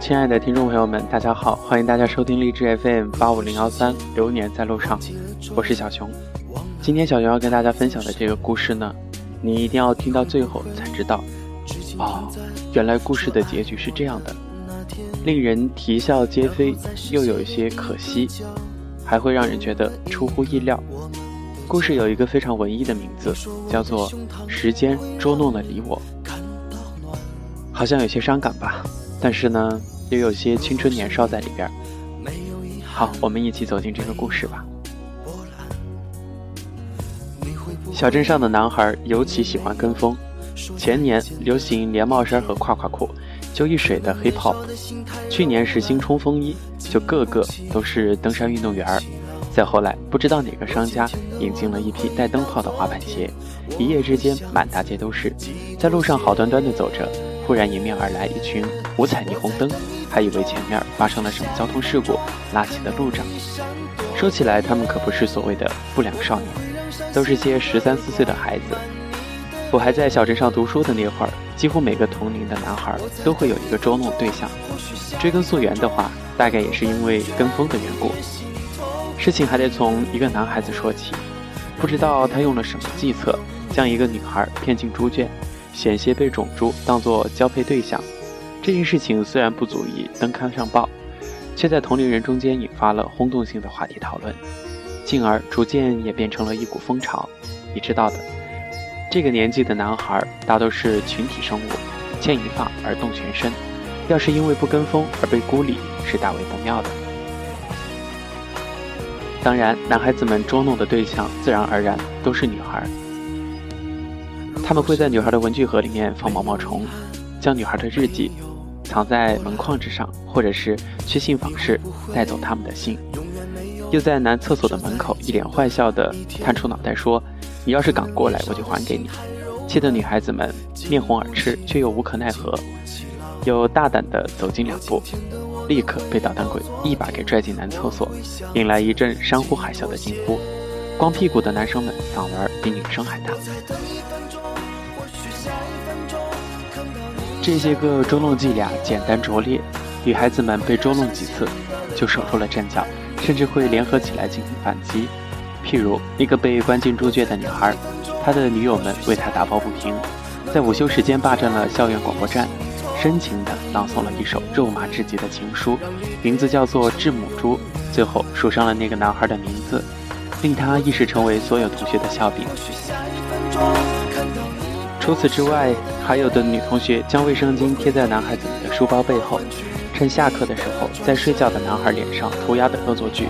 亲爱的听众朋友们，大家好，欢迎大家收听励志 FM 八五零幺三，流年在路上，我是小熊。今天小熊要跟大家分享的这个故事呢，你一定要听到最后才知道。哦，原来故事的结局是这样的，令人啼笑皆非，又有一些可惜，还会让人觉得出乎意料。故事有一个非常文艺的名字，叫做《时间捉弄了你我》，好像有些伤感吧，但是呢，又有些青春年少在里边。好，我们一起走进这个故事吧。小镇上的男孩尤其喜欢跟风，前年流行连帽衫和胯胯裤，就一水的 hip hop；去年时兴冲锋衣，就个个都是登山运动员儿。再后来，不知道哪个商家引进了一批带灯泡的滑板鞋，一夜之间满大街都是。在路上好端端的走着，忽然迎面而来一群五彩霓虹灯，还以为前面发生了什么交通事故，拉起了路障。说起来，他们可不是所谓的不良少年，都是些十三四岁的孩子。我还在小镇上读书的那会儿，几乎每个同龄的男孩都会有一个捉弄对象。追根溯源的话，大概也是因为跟风的缘故。事情还得从一个男孩子说起，不知道他用了什么计策，将一个女孩骗进猪圈，险些被种猪当作交配对象。这件事情虽然不足以登刊上报，却在同龄人中间引发了轰动性的话题讨论，进而逐渐演变成了一股风潮。你知道的，这个年纪的男孩大都是群体生物，牵一发而动全身，要是因为不跟风而被孤立，是大为不妙的。当然，男孩子们捉弄的对象自然而然都是女孩。他们会在女孩的文具盒里面放毛毛虫，将女孩的日记藏在门框之上，或者是去信访室带走他们的信，又在男厕所的门口一脸坏笑地探出脑袋说：“你要是敢过来，我就还给你。”气得女孩子们面红耳赤，却又无可奈何，又大胆地走近两步。立刻被捣蛋鬼一把给拽进男厕所，引来一阵山呼海啸的惊呼。光屁股的男生们嗓门比女生还大。这些个捉弄伎俩简单拙劣，女孩子们被捉弄几次就守住了阵脚，甚至会联合起来进行反击。譬如一个被关进猪圈的女孩，她的女友们为她打抱不平，在午休时间霸占了校园广播站。深情地朗诵了一首肉麻至极的情书，名字叫做《致母猪》，最后署上了那个男孩的名字，令他一时成为所有同学的笑柄。除此之外，还有的女同学将卫生巾贴在男孩子们的书包背后，趁下课的时候在睡觉的男孩脸上涂鸦的恶作剧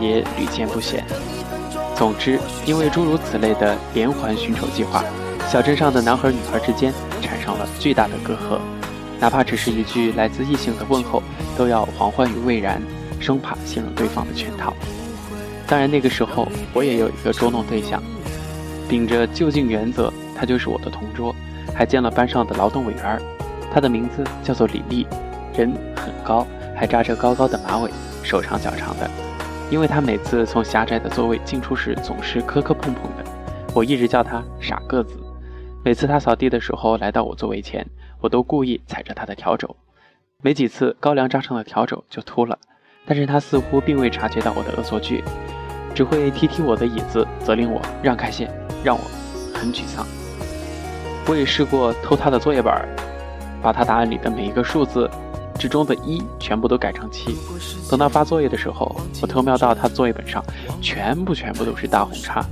也屡见不鲜。总之，因为诸如此类的连环寻仇计划，小镇上的男孩女孩之间产生了巨大的隔阂。哪怕只是一句来自异性的问候，都要惶患于未然，生怕陷入对方的圈套。当然，那个时候我也有一个捉弄对象，秉着就近原则，他就是我的同桌，还见了班上的劳动委员。他的名字叫做李丽，人很高，还扎着高高的马尾，手长脚长的。因为他每次从狭窄的座位进出时总是磕磕碰碰的，我一直叫他傻个子。每次他扫地的时候来到我座位前。我都故意踩着他的笤帚，没几次高粱扎上的笤帚就秃了，但是他似乎并未察觉到我的恶作剧，只会踢踢我的椅子，责令我让开线，让我很沮丧。我也试过偷他的作业本，把他答案里的每一个数字之中的一全部都改成七。等到发作业的时候，我偷瞄到他作业本上全部全部都是大红叉。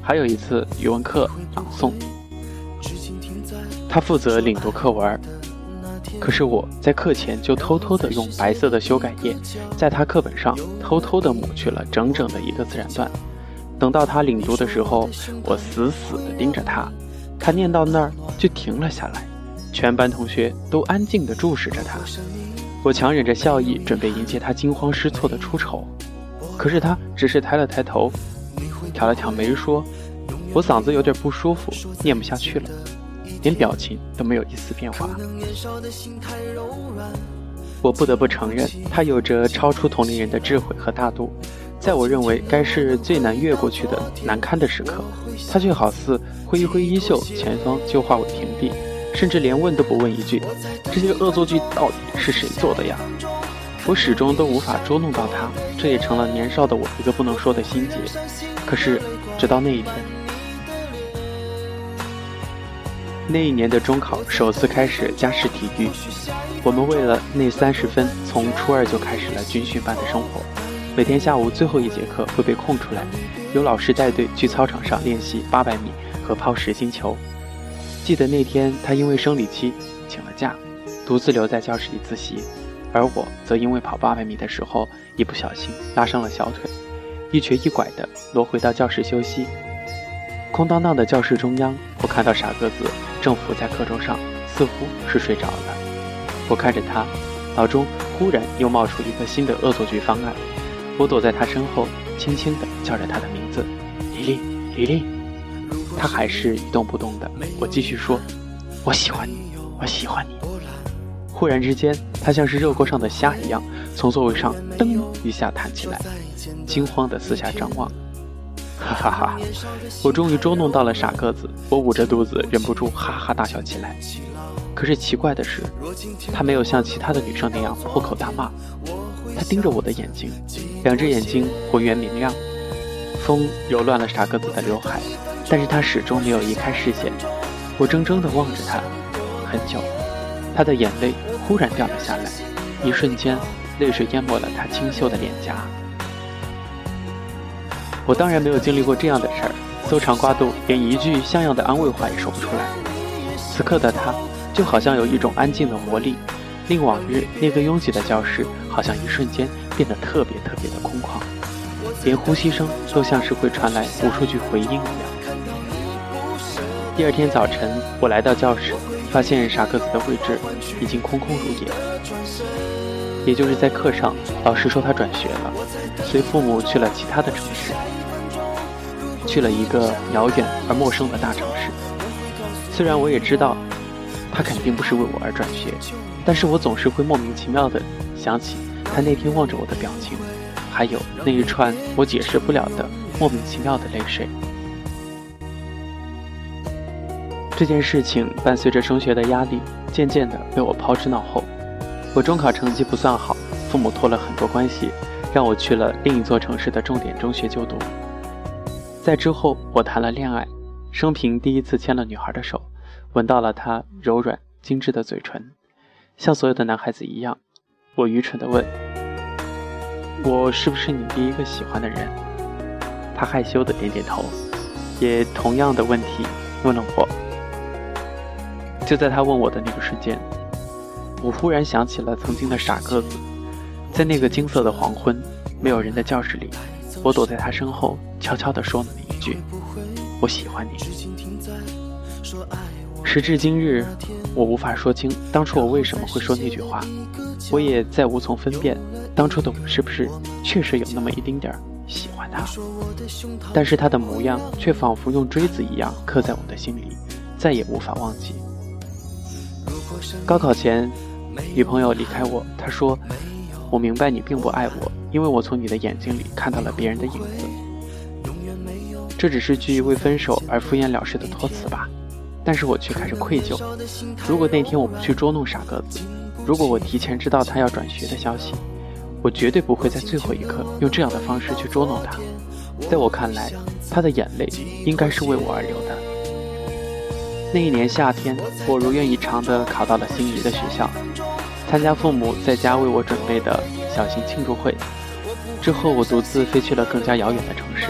还有一次语文课朗诵。他负责领读课文，可是我在课前就偷偷的用白色的修改液，在他课本上偷偷的抹去了整整的一个自然段。等到他领读的时候，我死死的盯着他，他念到那儿就停了下来，全班同学都安静的注视着他。我强忍着笑意，准备迎接他惊慌失措的出丑，可是他只是抬了抬头，挑了挑眉说：“我嗓子有点不舒服，念不下去了。”连表情都没有一丝变化。我不得不承认，他有着超出同龄人的智慧和大度。在我认为该是最难越过去的难堪的时刻，他却好似挥一挥衣袖，前方就化为平地，甚至连问都不问一句：“这些恶作剧到底是谁做的呀？”我始终都无法捉弄到他，这也成了年少的我一个不能说的心结。可是，直到那一天，那一年的中考首次开始加试体育，我们为了那三十分，从初二就开始了军训班的生活。每天下午最后一节课会被空出来，由老师带队去操场上练习八百米和抛实心球。记得那天，他因为生理期请了假，独自留在教室里自习，而我则因为跑八百米的时候一不小心拉伤了小腿，一瘸一拐地挪回到教室休息。空荡荡的教室中央，我看到傻个子正伏在课桌上，似乎是睡着了。我看着他，脑中忽然又冒出一个新的恶作剧方案。我躲在他身后，轻轻地叫着他的名字：“李丽，李丽。”他还是一动不动的。我继续说：“我喜欢你，我喜欢你。”忽然之间，他像是热锅上的虾一样，从座位上噔一下弹起来，惊慌地四下张望。哈哈哈！我终于捉弄到了傻个子，我捂着肚子，忍不住哈哈大笑起来。可是奇怪的是，他没有像其他的女生那样破口大骂。他盯着我的眼睛，两只眼睛浑圆明亮。风揉乱了傻个子的刘海，但是他始终没有移开视线。我怔怔地望着他，很久。他的眼泪忽然掉了下来，一瞬间，泪水淹没了他清秀的脸颊。我当然没有经历过这样的事儿，搜肠刮肚，连一句像样的安慰话也说不出来。此刻的他，就好像有一种安静的活力。令往日那个拥挤的教室，好像一瞬间变得特别特别的空旷，连呼吸声都像是会传来无数句回音一样。第二天早晨，我来到教室，发现傻个子的位置已经空空如也。也就是在课上，老师说他转学了，随父母去了其他的城市，去了一个遥远而陌生的大城市。虽然我也知道，他肯定不是为我而转学。但是我总是会莫名其妙地想起他那天望着我的表情，还有那一串我解释不了的莫名其妙的泪水。这件事情伴随着升学的压力，渐渐地被我抛之脑后。我中考成绩不算好，父母托了很多关系，让我去了另一座城市的重点中学就读。在之后，我谈了恋爱，生平第一次牵了女孩的手，闻到了她柔软精致的嘴唇。像所有的男孩子一样，我愚蠢地问：“我是不是你第一个喜欢的人？”他害羞地点点头，也同样的问题问了我。就在他问我的那个瞬间，我忽然想起了曾经的傻个子，在那个金色的黄昏，没有人的教室里，我躲在他身后，悄悄地说了那一句：“我喜欢你。”时至今日，我无法说清当初我为什么会说那句话，我也再无从分辨当初的我是不是确实有那么一丁点儿喜欢他。但是他的模样却仿佛用锥子一样刻在我的心里，再也无法忘记。高考前，女朋友离开我，她说：“我明白你并不爱我，因为我从你的眼睛里看到了别人的影子。”这只是句为分手而敷衍了事的托词吧。但是我却开始愧疚。如果那天我不去捉弄傻个子，如果我提前知道他要转学的消息，我绝对不会在最后一刻用这样的方式去捉弄他。在我看来，他的眼泪应该是为我而流。那一年夏天，我如愿以偿地考到了心仪的学校，参加父母在家为我准备的小型庆祝会。之后，我独自飞去了更加遥远的城市，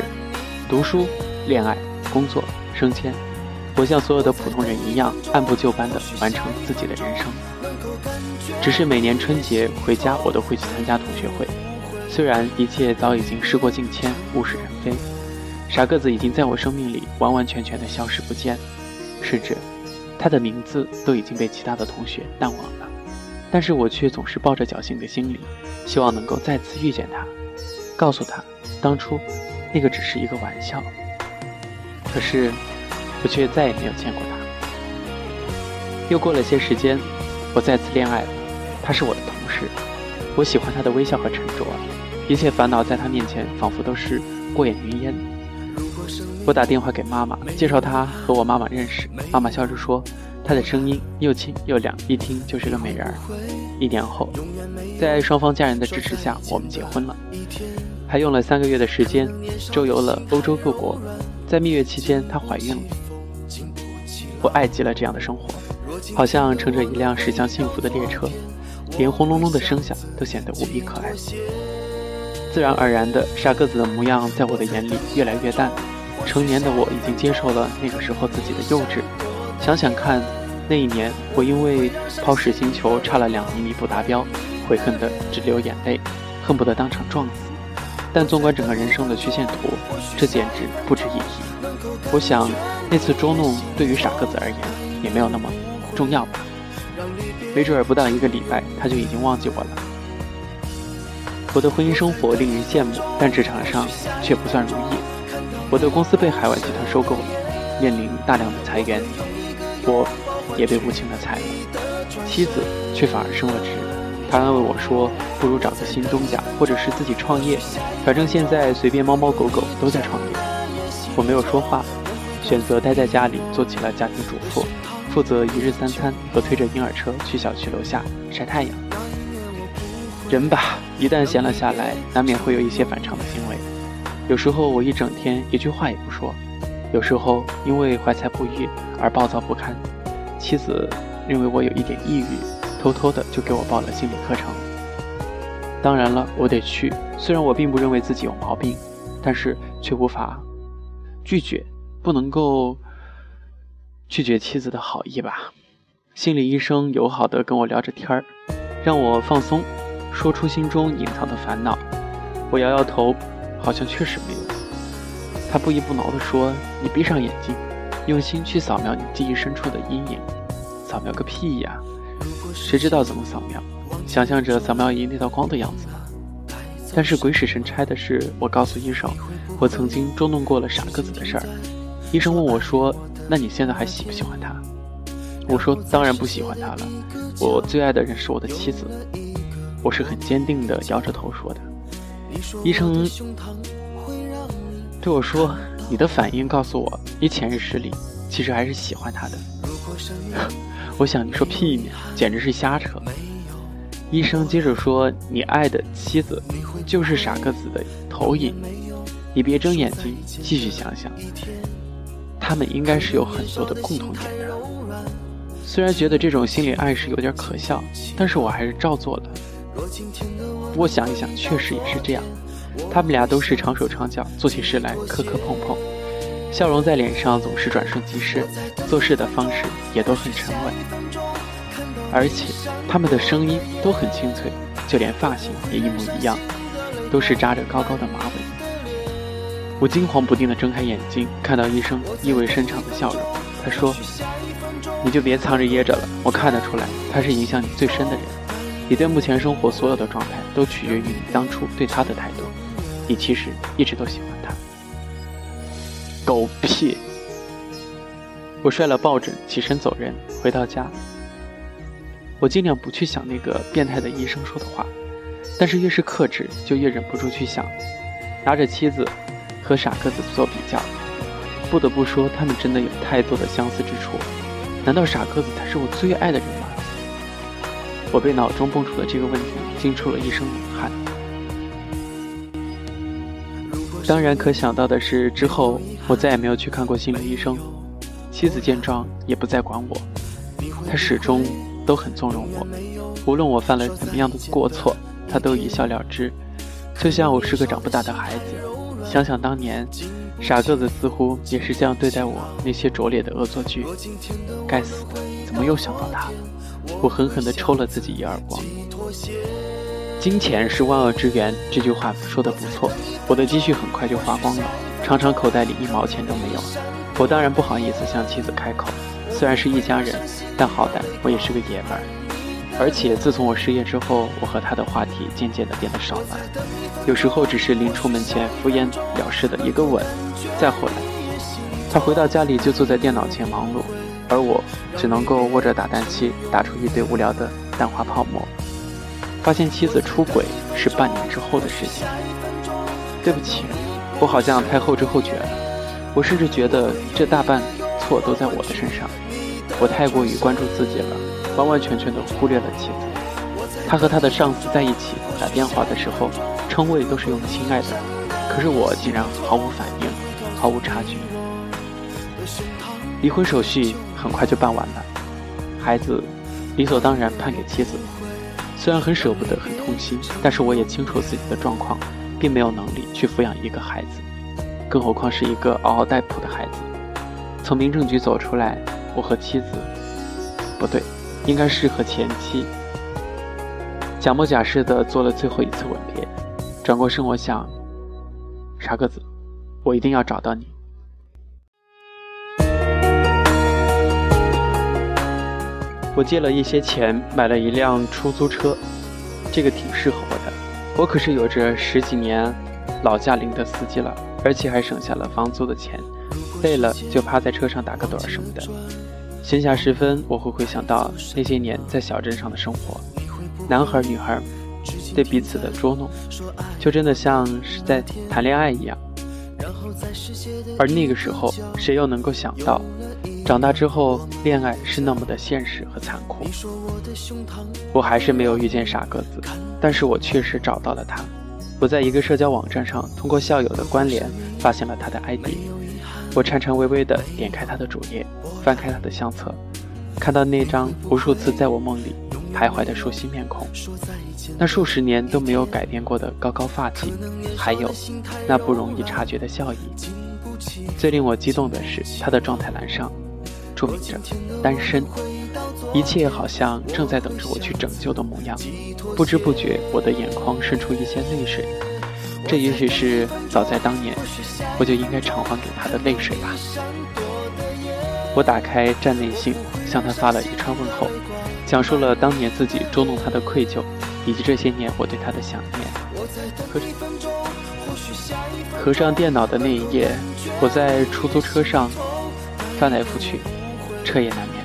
读书、恋爱、工作、升迁。我像所有的普通人一样，按部就班地完成自己的人生。只是每年春节回家，我都会去参加同学会。虽然一切早已经事过境迁，物是人非，傻个子已经在我生命里完完全全的消失不见，甚至他的名字都已经被其他的同学淡忘了。但是我却总是抱着侥幸的心理，希望能够再次遇见他，告诉他当初那个只是一个玩笑。可是。我却再也没有见过他。又过了些时间，我再次恋爱了。他是我的同事，我喜欢他的微笑和沉着，一切烦恼在他面前仿佛都是过眼云烟。我打电话给妈妈，介绍他和我妈妈认识。妈妈笑着说：“她的声音又轻又亮，一听就是个美人儿。一年后，在双方家人的支持下，我们结婚了，还用了三个月的时间周游了欧洲各国。在蜜月期间，她怀孕了。我爱极了这样的生活，好像乘着一辆驶向幸福的列车，连轰隆隆的声响都显得无比可爱。自然而然的，傻个子的模样在我的眼里越来越淡。成年的我已经接受了那个时候自己的幼稚。想想看，那一年我因为抛石星球差了两厘米不达标，悔恨的直流眼泪，恨不得当场撞死。但纵观整个人生的曲线图，这简直不值一提。我想，那次捉弄对于傻个子而言也没有那么重要吧。没准儿不到一个礼拜，他就已经忘记我了。我的婚姻生活令人羡慕，但职场上却不算如意。我的公司被海外集团收购了，面临大量的裁员，我也被无情的裁了。妻子却反而升了职，她安慰我说：“不如找个新东家，或者是自己创业，反正现在随便猫猫狗狗都在创业。”我没有说话，选择待在家里做起了家庭主妇，负责一日三餐和推着婴儿车去小区楼下晒太阳。人吧，一旦闲了下来，难免会有一些反常的行为。有时候我一整天一句话也不说，有时候因为怀才不遇而暴躁不堪。妻子认为我有一点抑郁，偷偷的就给我报了心理课程。当然了，我得去。虽然我并不认为自己有毛病，但是却无法拒绝，不能够拒绝妻子的好意吧。心理医生友好的跟我聊着天儿，让我放松。说出心中隐藏的烦恼，我摇摇头，好像确实没有。他不依不挠地说：“你闭上眼睛，用心去扫描你记忆深处的阴影。扫描个屁呀！谁知道怎么扫描？想象着扫描仪那道光的样子？但是鬼使神差的是，我告诉医生，我曾经捉弄过了傻个子的事儿。医生问我说：‘那你现在还喜不喜欢他？’我说：‘当然不喜欢他了，我最爱的人是我的妻子。’我是很坚定地摇着头说的。医生对我说：“你的反应告诉我，你潜意识里其实还是喜欢他的。”我想你说屁呢，简直是瞎扯。医生接着说：“你爱的妻子就是傻个子的投影，你别睁眼睛，继续想想，他们应该是有很多的共同点的。”虽然觉得这种心理暗示有点可笑，但是我还是照做了。不过想一想，确实也是这样。他们俩都是长手长脚，做起事来磕磕碰碰，笑容在脸上总是转瞬即逝，做事的方式也都很沉稳。而且他们的声音都很清脆，就连发型也一模一样，都是扎着高高的马尾。我惊惶不定地睁开眼睛，看到医生意味深长的笑容。他说：“你就别藏着掖着了，我看得出来，他是影响你最深的人。”你对目前生活所有的状态都取决于你当初对他的态度。你其实一直都喜欢他。狗屁！我摔了抱枕，起身走人。回到家，我尽量不去想那个变态的医生说的话，但是越是克制，就越忍不住去想。拿着妻子和傻个子做比较，不得不说，他们真的有太多的相似之处。难道傻个子才是我最爱的人？我被脑中蹦出的这个问题惊出了一身冷汗。当然，可想到的是，之后我再也没有去看过心理医生。妻子见状也不再管我，她始终都很纵容我，无论我犯了怎么样的过错，她都一笑了之，就像我是个长不大的孩子。想想当年，傻个子似乎也是这样对待我那些拙劣的恶作剧。该死的，怎么又想到他了？我狠狠地抽了自己一耳光。金钱是万恶之源，这句话说的不错。我的积蓄很快就花光了，常常口袋里一毛钱都没有。我当然不好意思向妻子开口，虽然是一家人，但好歹我也是个爷们儿。而且自从我失业之后，我和他的话题渐渐地变得少了，有时候只是临出门前敷衍了事的一个吻。再后来，他回到家里就坐在电脑前忙碌。而我只能够握着打蛋器打出一堆无聊的蛋花泡沫。发现妻子出轨是半年之后的事情。对不起，我好像太后知后觉了。我甚至觉得这大半错都在我的身上。我太过于关注自己了，完完全全的忽略了妻子。他和他的上司在一起打电话的时候，称谓都是用“亲爱的”，可是我竟然毫无反应，毫无察觉。离婚手续很快就办完了，孩子理所当然判给妻子。虽然很舍不得，很痛心，但是我也清楚自己的状况，并没有能力去抚养一个孩子，更何况是一个嗷嗷待哺的孩子。从民政局走出来，我和妻子，不对，应该是和前妻，假模假式的做了最后一次吻别。转过身，我想，傻个子，我一定要找到你。我借了一些钱，买了一辆出租车，这个挺适合我的。我可是有着十几年老驾龄的司机了，而且还省下了房租的钱。累了就趴在车上打个盹什么的。闲暇时分，我会回想到那些年在小镇上的生活，男孩女孩对彼此的捉弄，就真的像是在谈恋爱一样。而那个时候，谁又能够想到？长大之后，恋爱是那么的现实和残酷。我还是没有遇见傻个子，但是我确实找到了他。我在一个社交网站上，通过校友的关联，发现了他的 ID。我颤颤巍巍地点开他的主页，翻开他的相册，看到那张无数次在我梦里徘徊的熟悉面孔，那数十年都没有改变过的高高发髻，还有那不容易察觉的笑意。最令我激动的是，他的状态栏上。注明着单身，一切好像正在等着我去拯救的模样。不知不觉，我的眼眶渗出一些泪水。这也许是早在当年，我就应该偿还给他的泪水吧。我打开站内信，向他发了一串问候，讲述了当年自己捉弄他的愧疚，以及这些年我对他的想念。合上电脑的那一夜，我在出租车上翻来覆去。彻夜难眠，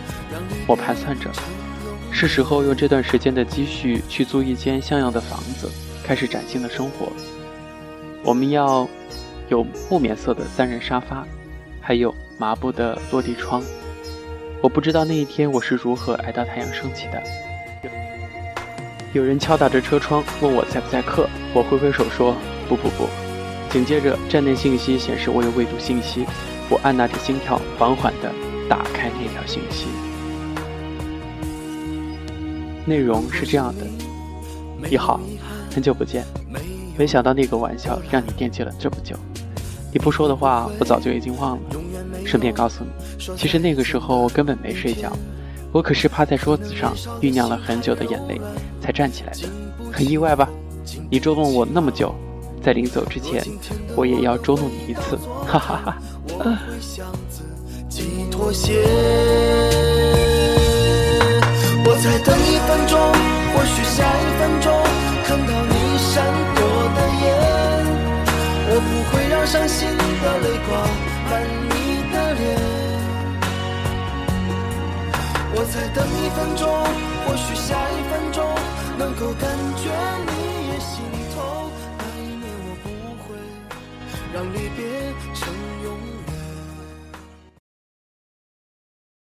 我盘算着，是时候用这段时间的积蓄去租一间像样的房子，开始崭新的生活。我们要有木棉色的三人沙发，还有麻布的落地窗。我不知道那一天我是如何挨到太阳升起的。有人敲打着车窗，问我在不在客。我挥挥手说不不不。紧接着站内信息显示我有未读信息，我按捺着心跳，缓缓的。打开那条信息，内容是这样的：你好，很久不见，没想到那个玩笑让你惦记了这么久。你不说的话，我早就已经忘了。顺便告诉你，其实那个时候我根本没睡觉，我可是趴在桌子上酝酿了很久的眼泪才站起来的。很意外吧？你捉弄我那么久，在临走之前，我也要捉弄你一次，哈哈哈。妥协，我再等一分钟，或许下一分钟看到你闪躲的眼，我不会让伤心的泪挂再等一分钟，或许下一分钟能够感觉你也心痛，那一年我不会让离别。